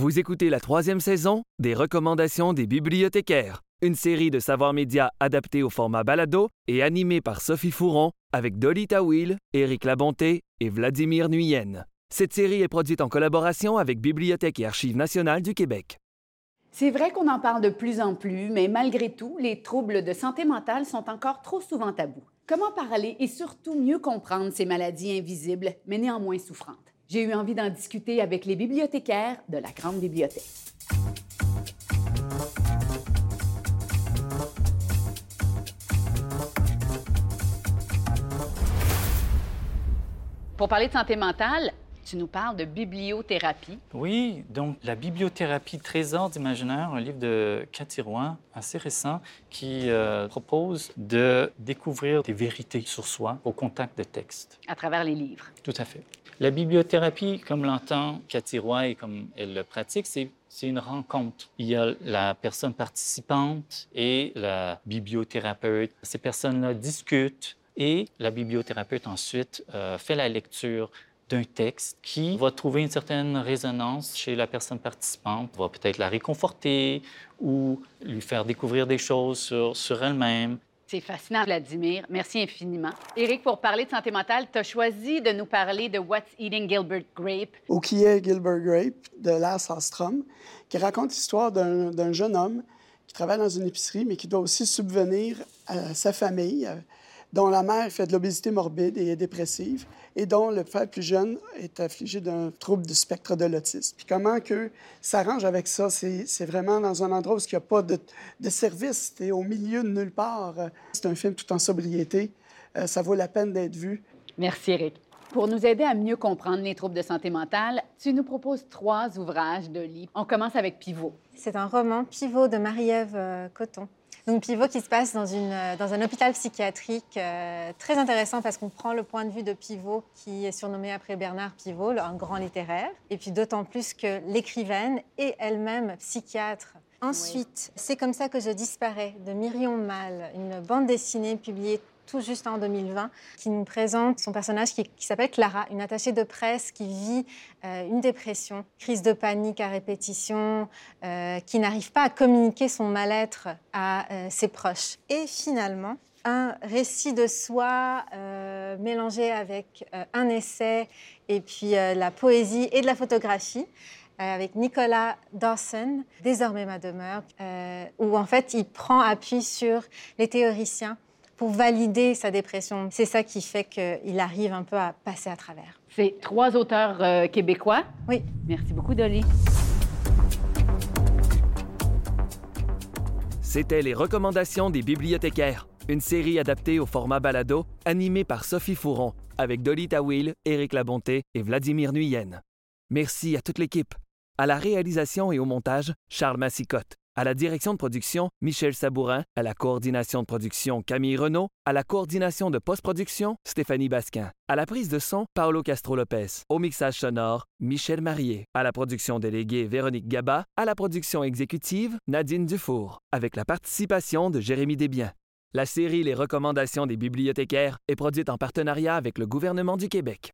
Vous écoutez la troisième saison des recommandations des bibliothécaires, une série de savoirs médias adaptés au format balado et animée par Sophie Fouron avec Dolly Tawil, Éric Labonté et Vladimir Nuyen. Cette série est produite en collaboration avec Bibliothèque et Archives nationales du Québec. C'est vrai qu'on en parle de plus en plus, mais malgré tout, les troubles de santé mentale sont encore trop souvent tabous. Comment parler et surtout mieux comprendre ces maladies invisibles, mais néanmoins souffrantes? J'ai eu envie d'en discuter avec les bibliothécaires de la Grande Bibliothèque. Pour parler de santé mentale, tu nous parles de bibliothérapie. Oui, donc la bibliothérapie Trésor d'imaginaire, un livre de Cathy Rouen, assez récent, qui euh, propose de découvrir des vérités sur soi au contact de textes. À travers les livres. Tout à fait. La bibliothérapie, comme l'entend Cathy Roy et comme elle le pratique, c'est c'est une rencontre. Il y a la personne participante et la bibliothérapeute. Ces personnes-là discutent et la bibliothérapeute ensuite euh, fait la lecture d'un texte qui va trouver une certaine résonance chez la personne participante, va peut-être la réconforter ou lui faire découvrir des choses sur, sur elle-même. C'est fascinant, Vladimir. Merci infiniment. Éric, pour parler de santé mentale, tu as choisi de nous parler de What's Eating Gilbert Grape? Ou qui est Gilbert Grape de Lars Ostrom, qui raconte l'histoire d'un jeune homme qui travaille dans une épicerie, mais qui doit aussi subvenir à sa famille, dont la mère fait de l'obésité morbide et est dépressive, et dont le frère plus jeune est affligé d'un trouble du spectre de l'autisme. Puis comment que s'arrange avec ça? C'est vraiment dans un endroit où il n'y a pas de, de service, c'est au milieu de nulle part. C'est un film tout en sobriété. Euh, ça vaut la peine d'être vu. Merci, Eric. Pour nous aider à mieux comprendre les troubles de santé mentale, tu nous proposes trois ouvrages de livres. On commence avec Pivot. C'est un roman, Pivot, de Marie-Ève euh, Coton. Donc Pivot qui se passe dans, une, euh, dans un hôpital psychiatrique euh, très intéressant parce qu'on prend le point de vue de Pivot qui est surnommé après Bernard Pivot, un grand littéraire. Et puis d'autant plus que l'écrivaine est elle-même psychiatre. Ensuite, c'est comme ça que je disparais de Myrion Mal, une bande dessinée publiée tout juste en 2020, qui nous présente son personnage qui, s'appelle Clara, une attachée de presse qui vit euh, une dépression, crise de panique à répétition, euh, qui n'arrive pas à communiquer son mal-être à euh, ses proches. Et finalement, un récit de soi mélangé avec un essai et puis la poésie et de la photographie avec Nicolas Dawson, Désormais ma demeure, où en fait il prend appui sur les théoriciens pour valider sa dépression. C'est ça qui fait qu'il arrive un peu à passer à travers. C'est trois auteurs euh, québécois. Oui. Merci beaucoup, Dolly. C'était les recommandations des bibliothécaires, une série adaptée au format balado, animée par Sophie Fouron, avec Dolly Tawil, Éric Labonté et Vladimir Nuyen. Merci à toute l'équipe. À la réalisation et au montage, Charles Massicotte. À la direction de production, Michel Sabourin. À la coordination de production, Camille Renault. À la coordination de post-production, Stéphanie Basquin. À la prise de son, Paolo Castro-Lopez. Au mixage sonore, Michel Marié. À la production déléguée, Véronique Gaba. À la production exécutive, Nadine Dufour. Avec la participation de Jérémy Desbiens. La série Les recommandations des bibliothécaires est produite en partenariat avec le gouvernement du Québec.